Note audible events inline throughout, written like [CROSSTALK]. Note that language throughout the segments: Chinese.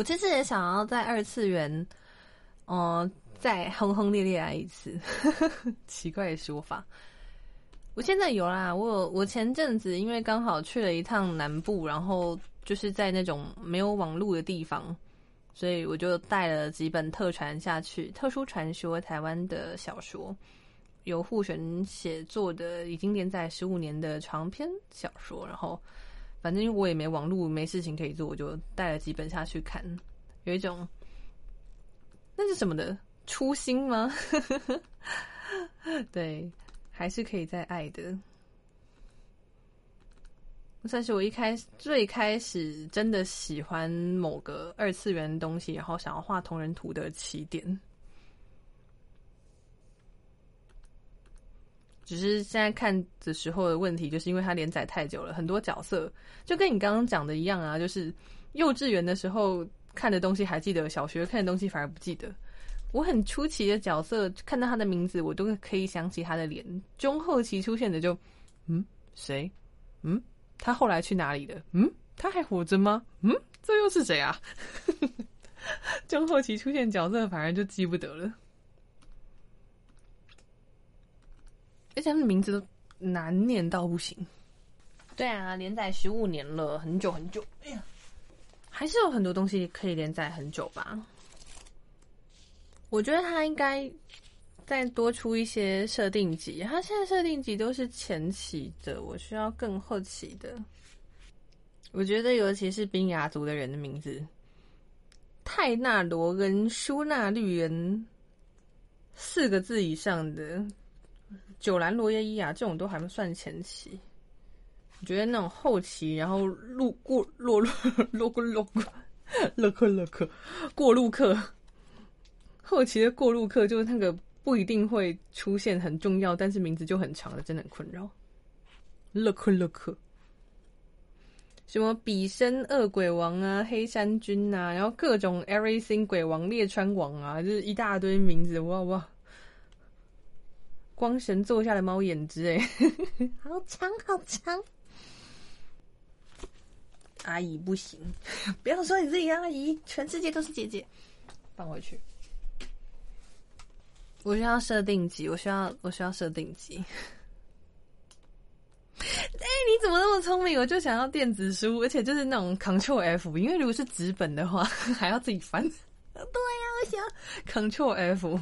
我其实也想要在二次元，嗯、再轰轰烈烈来一次。[LAUGHS] 奇怪的说法。我现在有啦，我有我前阵子因为刚好去了一趟南部，然后就是在那种没有网络的地方，所以我就带了几本特传下去，特殊传说台湾的小说，由户选写作的，已经连载十五年的长篇小说，然后反正我也没网络，没事情可以做，我就带了几本下去看，有一种那是什么的初心吗？[LAUGHS] 对。还是可以再爱的，算是我一开始最开始真的喜欢某个二次元东西，然后想要画同人图的起点。只是现在看的时候的问题，就是因为它连载太久了，很多角色就跟你刚刚讲的一样啊，就是幼稚园的时候看的东西还记得，小学看的东西反而不记得。我很出奇的角色，看到他的名字，我都可以想起他的脸。中后期出现的就，嗯，谁？嗯，他后来去哪里了？嗯，他还活着吗？嗯，这又是谁啊？[LAUGHS] 中后期出现角色，反而就记不得了。而且他们的名字都难念到不行。对啊，连载十五年了，很久很久。哎呀，还是有很多东西可以连载很久吧。我觉得他应该再多出一些设定集，他现在设定集都是前期的，我需要更后期的。我觉得尤其是冰牙族的人的名字，泰纳罗跟舒纳绿人四个字以上的，九兰罗耶伊啊这种都还不算前期。我觉得那种后期，然后路过落落落过落过勒克勒克过路客。后期的过路客就是那个不一定会出现很重要，但是名字就很长的，真的很困扰。乐克乐克，什么比身恶鬼王啊、黑山君啊，然后各种 everything 鬼王、列川王啊，就是一大堆名字，哇哇！光神座下的猫眼睛，哎，[LAUGHS] 好长好长。阿姨不行，[LAUGHS] 不要说你自己阿姨，全世界都是姐姐，放回去。我需要设定级，我需要我需要设定级。[LAUGHS] 哎，你怎么那么聪明？我就想要电子书，而且就是那种 Ctrl F，因为如果是纸本的话，还要自己翻。对呀，我想 Ctrl F，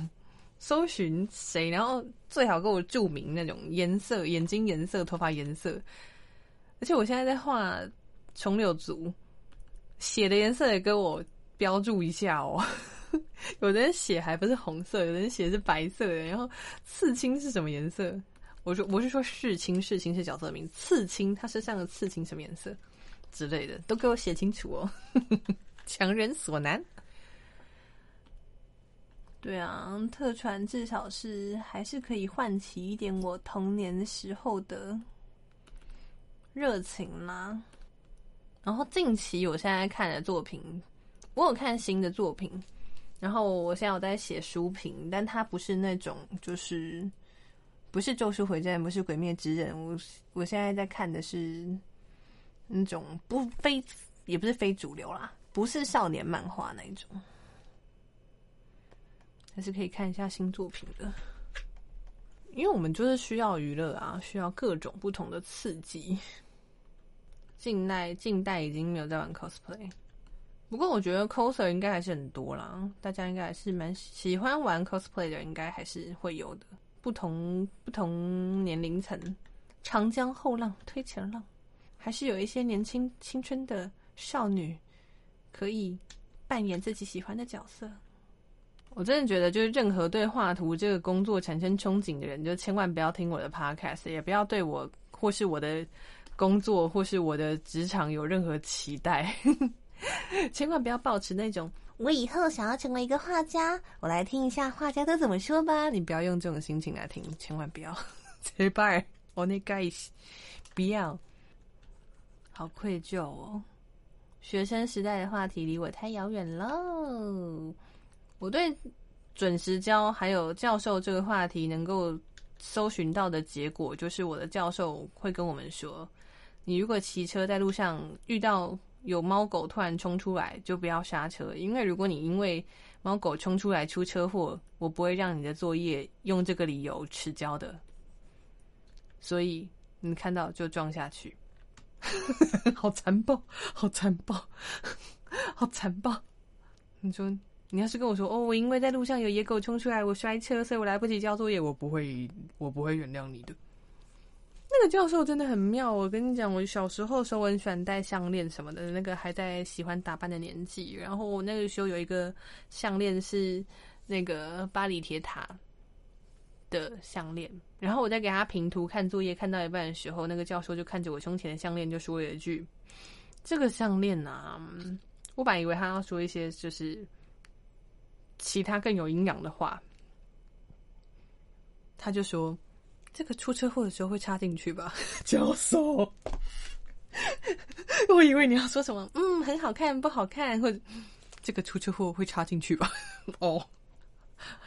搜寻谁，然后最好给我注明那种颜色、眼睛颜色、头发颜色。而且我现在在画重柳族，血的颜色也给我标注一下哦。[LAUGHS] 有的人血还不是红色，有的人血是白色的。然后刺青是什么颜色？我说我是说世青，世青是角色名。刺青他身上的刺青什么颜色之类的，都给我写清楚哦。[LAUGHS] 强人所难。对啊，特传至少是还是可以唤起一点我童年时候的热情啦。然后近期我现在看的作品，我有看新的作品。然后我现在有在写书评，但它不是那种就是不是《咒术回战》，不是《鬼灭之刃》。我我现在在看的是那种不非也不是非主流啦，不是少年漫画那一种，还是可以看一下新作品的。因为我们就是需要娱乐啊，需要各种不同的刺激。近代近代已经没有在玩 cosplay。不过我觉得 coser 应该还是很多啦，大家应该还是蛮喜欢玩 cosplay 的，应该还是会有的。不同不同年龄层，长江后浪推前浪，还是有一些年轻青春的少女可以扮演自己喜欢的角色。我真的觉得，就是任何对画图这个工作产生憧憬的人，就千万不要听我的 podcast，也不要对我或是我的工作或是我的职场有任何期待。[LAUGHS] 千万不要保持那种我以后想要成为一个画家，我来听一下画家都怎么说吧。你不要用这种心情来听，千万不要。[LAUGHS] 失败，我那 guys，不要，好愧疚哦。学生时代的话题离我太遥远喽。我对准时教还有教授这个话题能够搜寻到的结果，就是我的教授会跟我们说，你如果骑车在路上遇到。有猫狗突然冲出来，就不要刹车，因为如果你因为猫狗冲出来出车祸，我不会让你的作业用这个理由迟交的。所以你看到就撞下去，[LAUGHS] 好残暴，好残暴，好残暴！你说你要是跟我说哦，我因为在路上有野狗冲出来，我摔车，所以我来不及交作业，我不会，我不会原谅你的。那个教授真的很妙，我跟你讲，我小时候时候很喜欢戴项链什么的，那个还在喜欢打扮的年纪。然后我那个时候有一个项链是那个巴黎铁塔的项链，然后我在给他评图看作业，看到一半的时候，那个教授就看着我胸前的项链，就说了一句：“这个项链啊。”我本以为他要说一些就是其他更有营养的话，他就说。这个出车祸的时候会插进去吧，[LAUGHS] 教授？[LAUGHS] 我以为你要说什么，嗯，很好看，不好看，或者这个出车祸会插进去吧？[LAUGHS] 哦，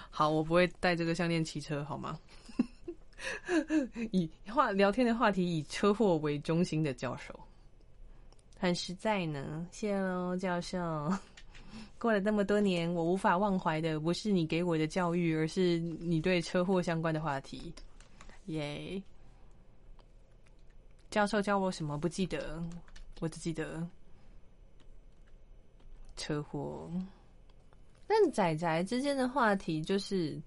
好，我不会带这个项链骑车，好吗？以话聊天的话题以车祸为中心的教授，很实在呢。谢喽，教授。过了那么多年，我无法忘怀的不是你给我的教育，而是你对车祸相关的话题。耶！教授教我什么不记得，我只记得车祸。但仔仔之间的话题就是，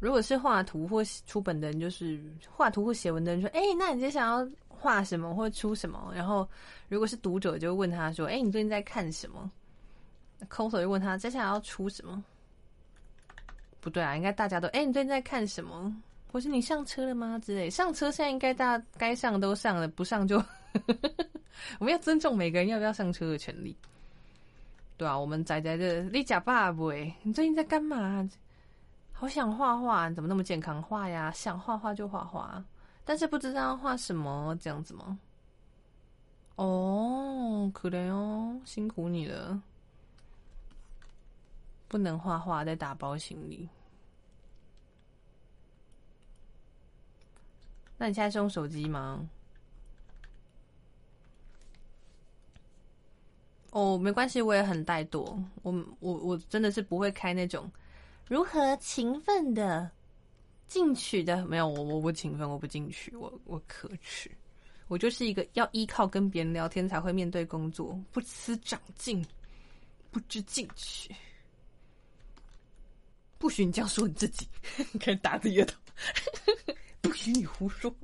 如果是画图或出本的人，就是画图或写文的人说：“哎，那你接下来要画什么或出什么？”然后如果是读者，就问他说：“哎，你最近在看什么？”空手就问他接下来要出什么？不对啊，应该大家都：“哎，你最近在看什么？”或是你上车了吗？之类，上车现在应该大家该上都上了，不上就 [LAUGHS] 我们要尊重每个人要不要上车的权利，对啊，我们仔仔的你假爸不？哎，你最近在干嘛？好想画画，怎么那么健康？画呀，想画画就画画，但是不知道画什么，这样子吗？哦，可怜哦，辛苦你了，不能画画，再打包行李。那你现在是用手机吗？哦，没关系，我也很怠惰。我我我真的是不会开那种如何勤奋的进取的，没有我我不勤奋，我不进取，我我可耻。我就是一个要依靠跟别人聊天才会面对工作，不思长进，不知进取。不许你这样说你自己，[LAUGHS] 开始打自己的头。[LAUGHS] 不许你胡说！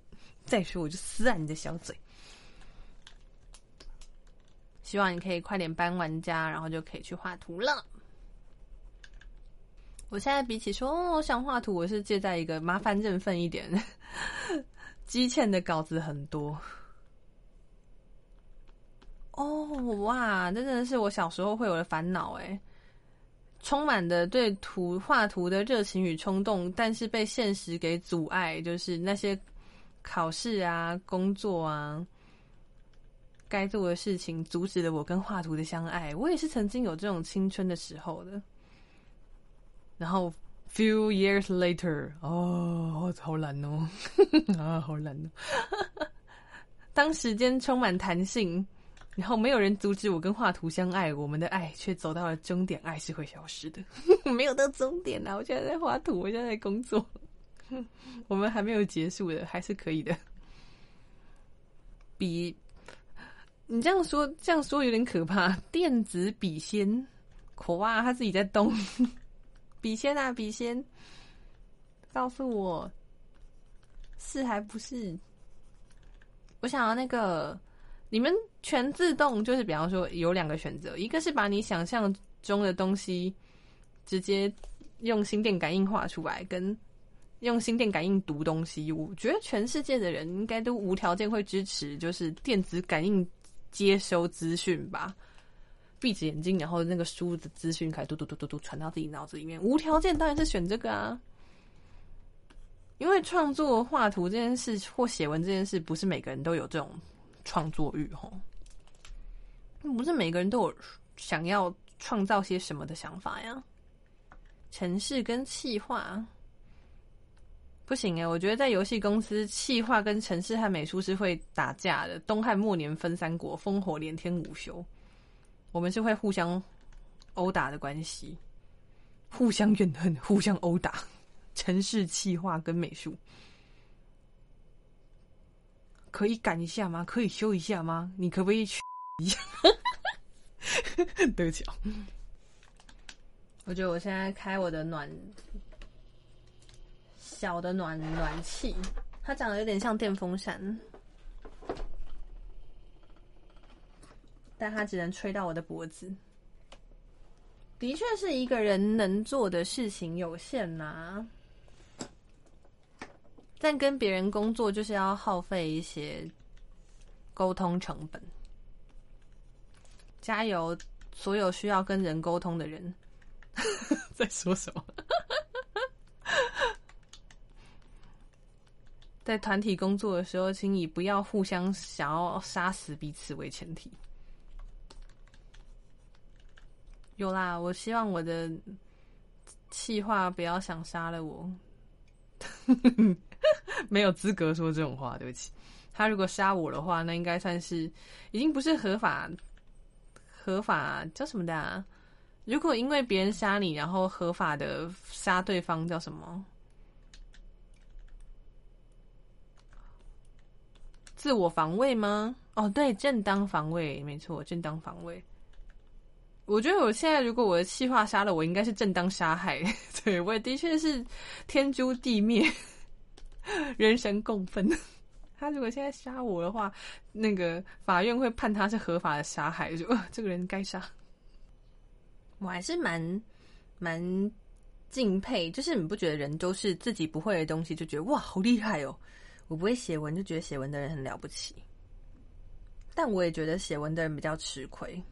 再说我就撕烂你的小嘴。希望你可以快点搬完家，然后就可以去画图了。我现在比起说哦，我想画图，我是借在一个麻烦认份一点，[LAUGHS] 积欠的稿子很多。哦哇，真的是我小时候会有的烦恼哎。充满的对图画图的热情与冲动，但是被现实给阻碍，就是那些考试啊、工作啊、该做的事情，阻止了我跟画图的相爱。我也是曾经有这种青春的时候的。然后，few years later，哦，好懒哦，[LAUGHS] 啊，好懒哦。[LAUGHS] 当时间充满弹性。然后没有人阻止我跟画图相爱，我们的爱却走到了终点，爱是会消失的，[LAUGHS] 没有到终点啊！我现在在画图，我现在在工作，[LAUGHS] 我们还没有结束的，还是可以的。笔，你这样说这样说有点可怕。电子笔仙，可哇，他自己在动。[LAUGHS] 笔仙啊，笔仙，告诉我，是还不是？我想要那个。你们全自动就是，比方说有两个选择，一个是把你想象中的东西直接用心电感应画出来，跟用心电感应读东西。我觉得全世界的人应该都无条件会支持，就是电子感应接收资讯吧。闭着眼睛，然后那个书的资讯开始嘟嘟嘟嘟嘟传到自己脑子里面，无条件当然是选这个啊。因为创作画图这件事或写文这件事，不是每个人都有这种。创作欲吼，不是每个人都有想要创造些什么的想法呀。城市跟气化，不行哎，我觉得在游戏公司，气化跟城市和美术是会打架的。东汉末年分三国，烽火连天午休，我们是会互相殴打的关系，互相怨恨，互相殴打。城市气化跟美术可以赶一下吗？可以修一下吗？你可不可以去一下？[LAUGHS] 对不起啊，我觉得我现在开我的暖。小的暖暖气，它长得有点像电风扇，但它只能吹到我的脖子。的确是一个人能做的事情有限呐，但跟别人工作就是要耗费一些沟通成本。加油，所有需要跟人沟通的人，[LAUGHS] 在说什么？在团体工作的时候，请以不要互相想要杀死彼此为前提。有啦，我希望我的气话不要想杀了我。[LAUGHS] 没有资格说这种话，对不起。他如果杀我的话，那应该算是已经不是合法合法叫什么的？如果因为别人杀你，然后合法的杀对方叫什么？自我防卫吗？哦，对，正当防卫，没错，正当防卫。我觉得我现在如果我的气话杀了我，应该是正当杀害。[LAUGHS] 对我也的确是天诛地灭，[LAUGHS] 人神共愤。[LAUGHS] 他如果现在杀我的话，那个法院会判他是合法的杀害，就 [LAUGHS] 这个人该杀。我还是蛮蛮敬佩，就是你不觉得人都是自己不会的东西，就觉得哇，好厉害哦。我不会写文，就觉得写文的人很了不起，但我也觉得写文的人比较吃亏，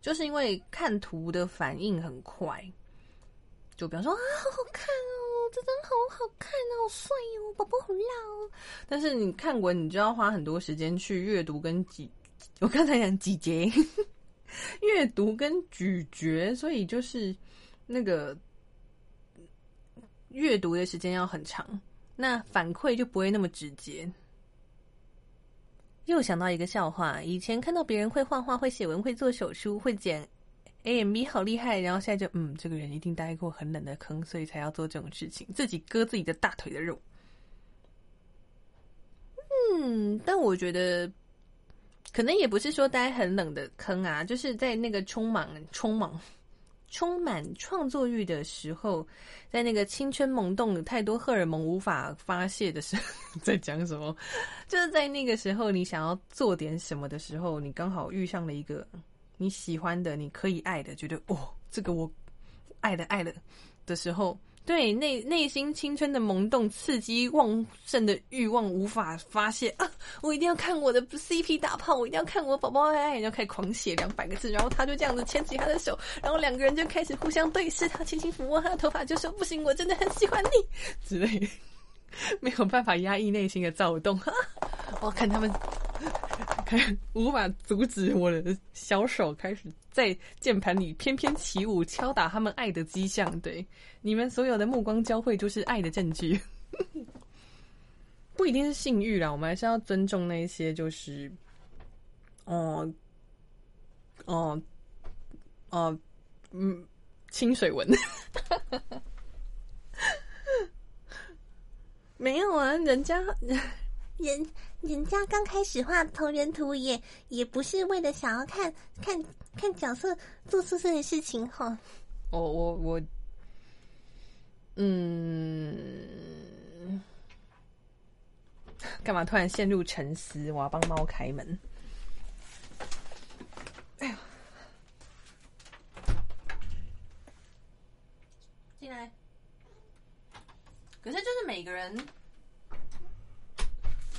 就是因为看图的反应很快，就比方说啊，好好看哦，这张好好看哦，好帅哦，宝宝好辣哦。但是你看文，你就要花很多时间去阅读跟咀，我刚才讲咀嚼，[LAUGHS] 阅读跟咀嚼，所以就是那个阅读的时间要很长。那反馈就不会那么直接。又想到一个笑话，以前看到别人会画画、会写文、会做手书、会剪 A M B，好厉害。然后现在就嗯，这个人一定待过很冷的坑，所以才要做这种事情，自己割自己的大腿的肉。嗯，但我觉得可能也不是说待很冷的坑啊，就是在那个匆忙、匆忙。充满创作欲的时候，在那个青春萌动、太多荷尔蒙无法发泄的时候，[LAUGHS] 在讲什么？就是在那个时候，你想要做点什么的时候，你刚好遇上了一个你喜欢的、你可以爱的，觉得哦，这个我爱的爱了的时候。对内内心青春的萌动、刺激旺盛的欲望无法发泄啊！我一定要看我的 CP 大炮，我一定要看我宝宝爱爱，然后开始狂写两百个字，然后他就这样子牵起他的手，然后两个人就开始互相对视，他轻轻抚摸他的头发，就说：“不行，我真的很喜欢你。” [LAUGHS] 之类，没有办法压抑内心的躁动。[LAUGHS] 我看他们。[LAUGHS] 无法阻止我的小手开始在键盘里翩翩起舞，敲打他们爱的迹象。对你们所有的目光交汇，就是爱的证据。[LAUGHS] 不一定是性欲啦，我们还是要尊重那些，就是哦哦哦嗯，清水文。[LAUGHS] 没有啊，人家。人人家刚开始画同人图，也也不是为了想要看看看角色做出这些事情哈。哦，我我，嗯，干嘛突然陷入沉思？我要帮猫开门。哎呀，进来。可是就是每个人。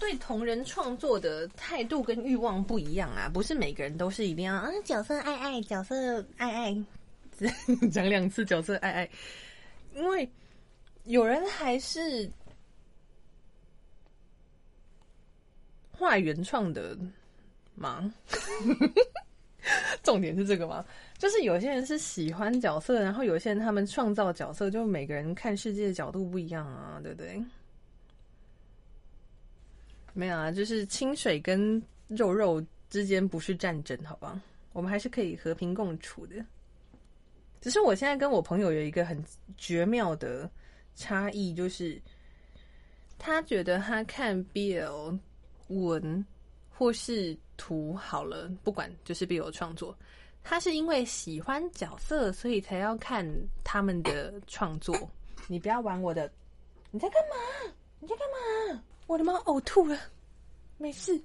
对同人创作的态度跟欲望不一样啊，不是每个人都是一定要啊角色爱爱角色爱爱，[LAUGHS] 讲两次角色爱爱，因为有人还是画原创的吗？[LAUGHS] 重点是这个吗？就是有些人是喜欢角色，然后有些人他们创造角色，就每个人看世界的角度不一样啊，对不对？没有啊，就是清水跟肉肉之间不是战争，好吧？我们还是可以和平共处的。只是我现在跟我朋友有一个很绝妙的差异，就是他觉得他看 BL 文或是图好了，不管就是 BL 创作，他是因为喜欢角色，所以才要看他们的创作。你不要玩我的，你在干嘛？你在干嘛？我的猫呕吐了，没事，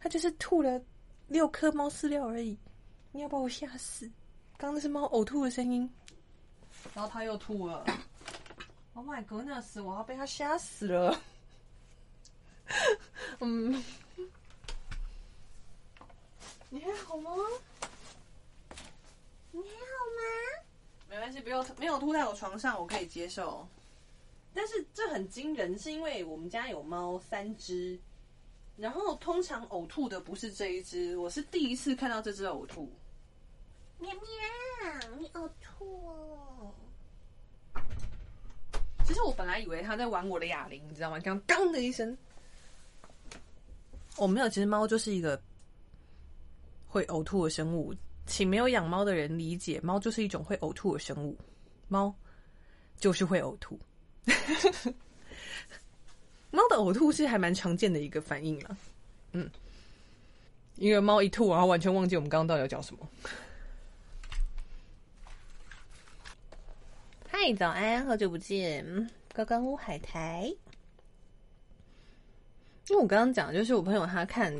它就是吐了六颗猫饲料而已。你要把我吓死！刚那是猫呕吐的声音，然后它又吐了。Oh my goodness！我要被它吓死了。嗯，你还好吗？你还好吗？没关系，不用没有吐在我床上，我可以接受。但是这很惊人，是因为我们家有猫三只，然后通常呕吐的不是这一只，我是第一次看到这只呕吐。喵喵，你呕吐哦！其实我本来以为它在玩我的哑铃，你知道吗？刚刚的一声，我没有。其实猫就是一个会呕吐的生物，请没有养猫的人理解，猫就是一种会呕吐的生物，猫就是会呕吐。[LAUGHS] 猫的呕吐是还蛮常见的一个反应了，嗯，因为猫一吐，然后完全忘记我们刚刚到底要讲什么。嗨，早安，好久不见，高刚屋海苔。因为我刚刚讲，就是我朋友他看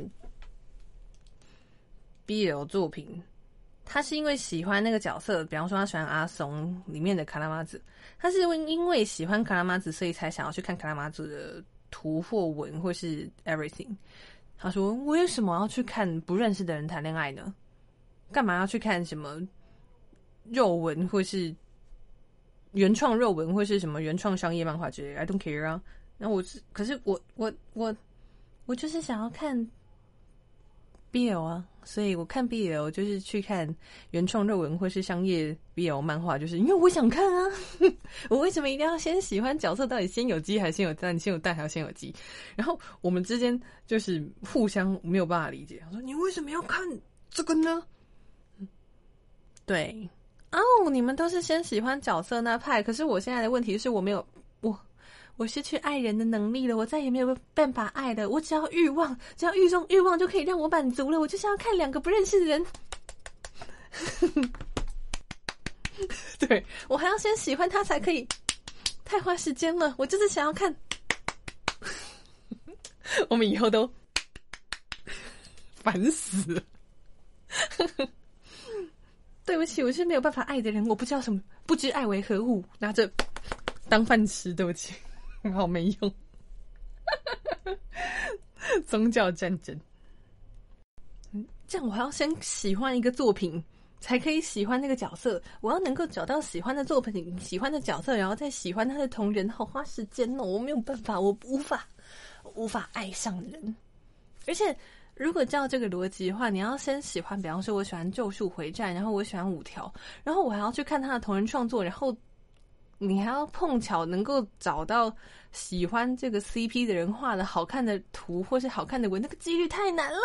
BL 作品，他是因为喜欢那个角色，比方说他喜欢阿松里面的卡拉马子，他是因为喜欢卡拉马子，所以才想要去看卡拉马子的图或文或是 everything。他说：“为什么要去看不认识的人谈恋爱呢？干嘛要去看什么肉文或是？”原创肉文或是什么原创商业漫画之类，I don't care 啊。那我是，可是我我我我就是想要看 BL 啊，所以我看 BL 就是去看原创热文或是商业 BL 漫画，就是因为我想看啊。[LAUGHS] 我为什么一定要先喜欢角色？到底先有鸡还是先有蛋？先有蛋还是先有鸡？然后我们之间就是互相没有办法理解。他说：“你为什么要看这个呢？”对。哦，你们都是先喜欢角色那派，可是我现在的问题是我没有我我失去爱人的能力了，我再也没有办法爱了。我只要欲望，只要欲中欲望就可以让我满足了。我就是要看两个不认识的人，[LAUGHS] 对我还要先喜欢他才可以，太花时间了。我就是想要看，[LAUGHS] 我们以后都烦死了。[LAUGHS] 对不起，我是没有办法爱的人，我不知道什么，不知爱为何物，拿着当饭吃。对不起，好没用。[LAUGHS] 宗教战争，这样我还要先喜欢一个作品，才可以喜欢那个角色。我要能够找到喜欢的作品、喜欢的角色，然后再喜欢他的同人，好花时间哦。我没有办法，我无法，无法爱上人，而且。如果照这个逻辑的话，你要先喜欢，比方说，我喜欢《咒术回战》，然后我喜欢五条，然后我还要去看他的同人创作，然后你还要碰巧能够找到喜欢这个 CP 的人画的好看的图或是好看的文，那个几率太难了。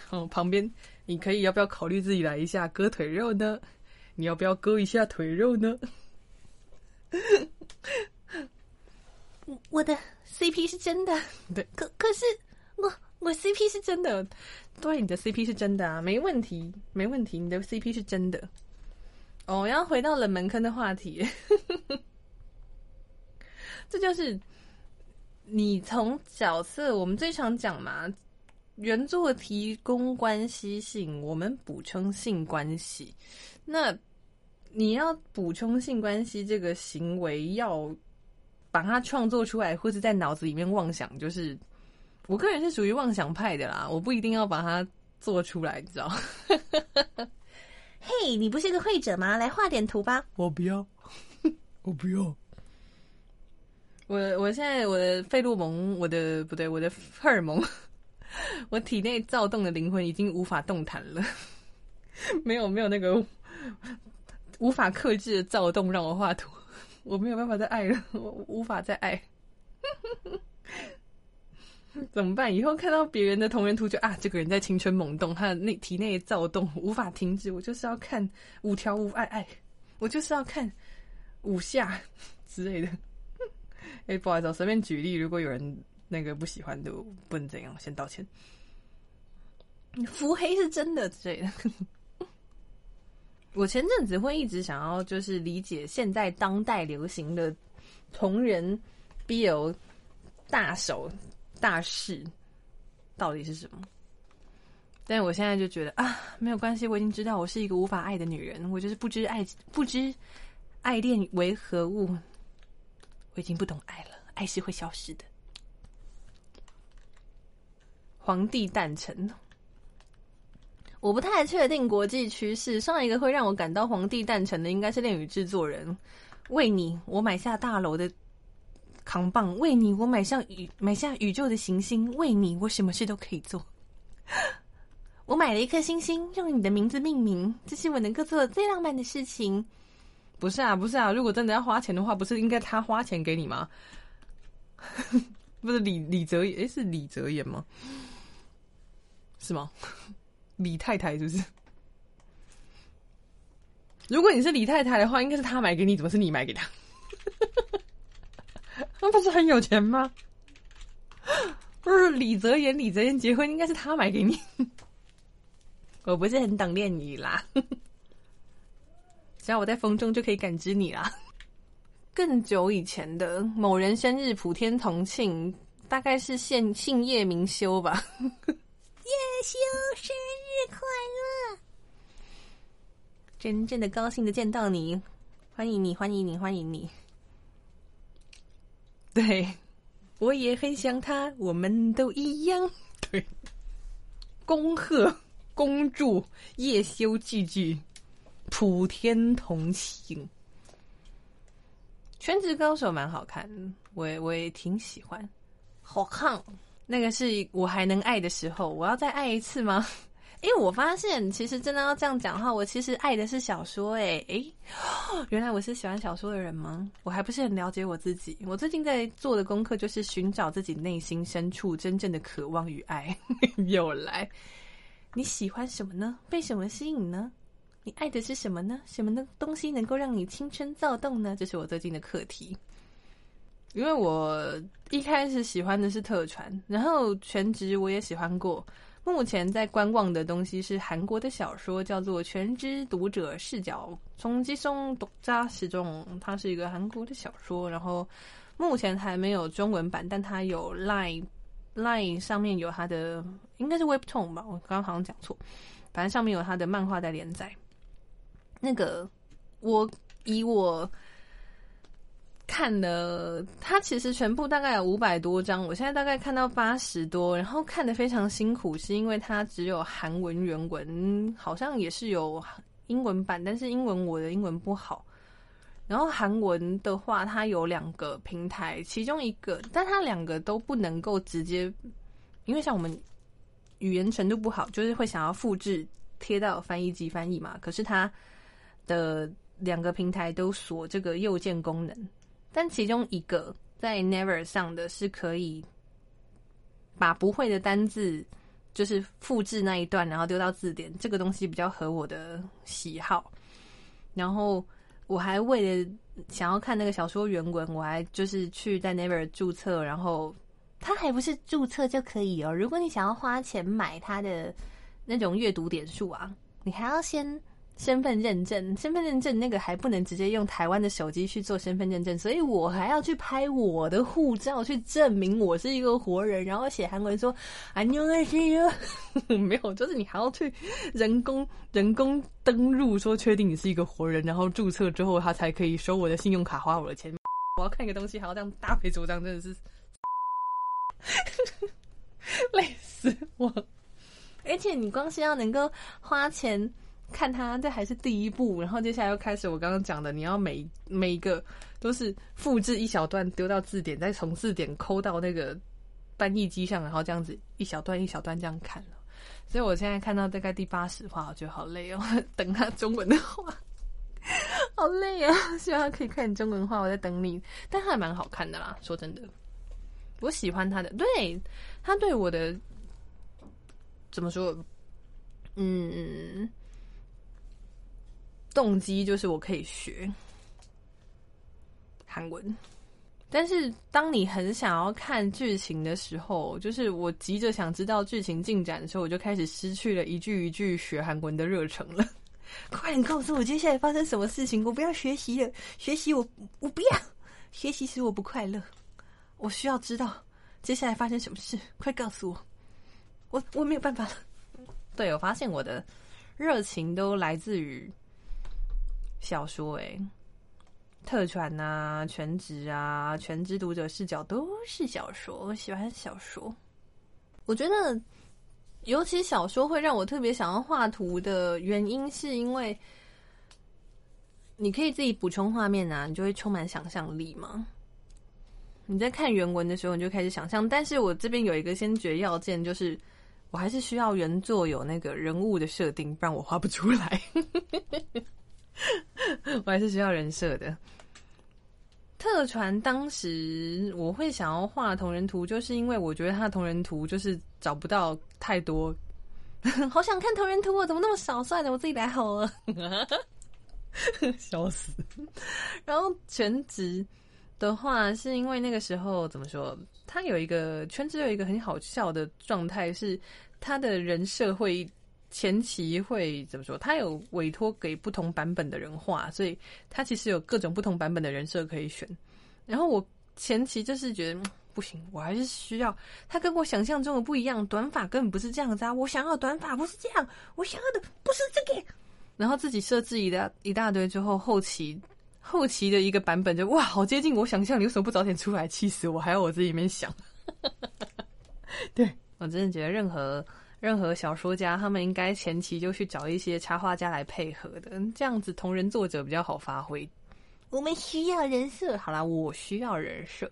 [LAUGHS] 哦，旁边你可以要不要考虑自己来一下割腿肉呢？你要不要割一下腿肉呢？我的 CP 是真的，对，可可是我。我 CP 是真的，对，你的 CP 是真的啊，没问题，没问题，你的 CP 是真的。哦，要回到冷门坑的话题，这就是你从角色，我们最常讲嘛，原作提供关系性，我们补充性关系。那你要补充性关系这个行为，要把它创作出来，或者在脑子里面妄想，就是。我个人是属于妄想派的啦，我不一定要把它做出来，你知道？[LAUGHS] 嘿，你不是个会者吗？来画点图吧。我不要，[LAUGHS] 我不要。我我现在我的费洛蒙，我的不对，我的荷尔蒙，[LAUGHS] 我体内躁动的灵魂已经无法动弹了。[LAUGHS] 没有没有那个无法克制的躁动让我画图，[LAUGHS] 我没有办法再爱了，我无法再爱。怎么办？以后看到别人的同人图，就啊，这个人在青春萌动，他的内体内躁动无法停止。我就是要看五条悟爱爱，我就是要看五下之类的。[LAUGHS] 哎，不好意思，随便举例，如果有人那个不喜欢的，不能怎样，先道歉。腹黑是真的之类的。[LAUGHS] 我前阵子会一直想要，就是理解现在当代流行的同人 BL 大手。大事到底是什么？但我现在就觉得啊，没有关系，我已经知道我是一个无法爱的女人，我就是不知爱，不知爱恋为何物，我已经不懂爱了，爱是会消失的。皇帝诞辰，我不太确定国际趋势。上一个会让我感到皇帝诞辰的，应该是恋与制作人为你，我买下大楼的。扛棒为你，我买上宇买下宇宙的行星。为你，我什么事都可以做。[LAUGHS] 我买了一颗星星，用你的名字命名，这是我能够做的最浪漫的事情。不是啊，不是啊，如果真的要花钱的话，不是应该他花钱给你吗？[LAUGHS] 不是李李泽言，是李泽言吗？是吗？[LAUGHS] 李太太是不是？如果你是李太太的话，应该是他买给你，怎么是你买给他？[LAUGHS] 那不是很有钱吗？不是李泽言，李泽言结婚应该是他买给你。我不是很懂恋你啦，只要我在风中就可以感知你啦。更久以前的某人生日，普天同庆，大概是姓姓叶明修吧。[LAUGHS] 叶修生日快乐！真正的高兴的见到你，欢迎你，欢迎你，欢迎你。对，我也很想他，我们都一样。对，恭贺恭祝叶修句句普天同庆。全职高手蛮好看，我也我也挺喜欢。好看，那个是我还能爱的时候，我要再爱一次吗？[LAUGHS] 因为我发现，其实真的要这样讲的话，我其实爱的是小说。哎哎，[GASPS] 原来我是喜欢小说的人吗？我还不是很了解我自己。我最近在做的功课就是寻找自己内心深处真正的渴望与爱。[LAUGHS] 又来，你喜欢什么呢？被什么吸引呢？你爱的是什么呢？什么的东西能够让你青春躁动呢？这是我最近的课题。因为我一开始喜欢的是特传，然后全职我也喜欢过。目前在观望的东西是韩国的小说，叫做《全知读者视角》，从基松独扎始终，它是一个韩国的小说。然后目前还没有中文版，但它有 Line Line 上面有它的，应该是 Webtoon 吧？我刚刚好像讲错，反正上面有它的漫画在连载。那个我以我。看了，它其实全部大概有五百多章，我现在大概看到八十多，然后看的非常辛苦，是因为它只有韩文原文，好像也是有英文版，但是英文我的英文不好。然后韩文的话，它有两个平台，其中一个，但它两个都不能够直接，因为像我们语言程度不好，就是会想要复制贴到翻译机翻译嘛。可是它的两个平台都锁这个右键功能。但其中一个在 Never 上的是可以把不会的单字就是复制那一段，然后丢到字典。这个东西比较合我的喜好。然后我还为了想要看那个小说原文，我还就是去在 Never 注册。然后它还不是注册就可以哦。如果你想要花钱买它的那种阅读点数啊，你还要先。身份认证，身份认证那个还不能直接用台湾的手机去做身份认证，所以我还要去拍我的护照去证明我是一个活人，然后写韩文说“안녕하세요”，没有，就是你还要去人工人工登录，说确定你是一个活人，然后注册之后他才可以收我的信用卡，花我的钱。我要看一个东西，还要这样大费周章，真的是[LAUGHS] 累死我！而且你光是要能够花钱。 看他，这还是第一步，然后接下来又开始我刚刚讲的，你要每每一个都是复制一小段丢到字典，再从字典抠到那个翻译机上，然后这样子一小段一小段这样看所以我现在看到大概第八十话，我觉得好累哦，等他中文的话，好累啊！希望他可以看中文话，我在等你。但他还蛮好看的啦，说真的，我喜欢他的，对他对我的怎么说？嗯，动机就是我可以学韩文。但是当你很想要看剧情的时候，就是我急着想知道剧情进展的时候，我就开始失去了一句一句学韩文的热忱了。[LAUGHS] 快点告诉我接下来发生什么事情！我不要学习了，学习我我不要学习使我不快乐。我需要知道接下来发生什么事，快告诉我！我我没有办法了。对，我发现我的热情都来自于小说，诶。特传啊，全职啊，全职读者视角都是小说。我喜欢小说，我觉得，尤其小说会让我特别想要画图的原因，是因为你可以自己补充画面啊，你就会充满想象力嘛。你在看原文的时候，你就开始想象。但是我这边有一个先决要件，就是我还是需要原作有那个人物的设定，不然我画不出来。[LAUGHS] [LAUGHS] 我还是需要人设的。特传当时我会想要画同人图，就是因为我觉得他的同人图就是找不到太多，[LAUGHS] 好想看同人图哦，怎么那么少？算了，我自己来好了，[LAUGHS] 笑死。然后全职的话，是因为那个时候怎么说？他有一个全职有一个很好笑的状态，是他的人设会。前期会怎么说？他有委托给不同版本的人画，所以他其实有各种不同版本的人设可以选。然后我前期就是觉得不行，我还是需要他跟我想象中的不一样，短发根本不是这样子啊！我想要短发不是这样，我想要的不是这个。然后自己设置一大一大堆之后，后期后期的一个版本就哇，好接近我想象，你为什么不早点出来？气死我！还要我自己里面想。[LAUGHS] 对我真的觉得任何。任何小说家，他们应该前期就去找一些插画家来配合的，这样子同人作者比较好发挥。我们需要人设，好啦，我需要人设。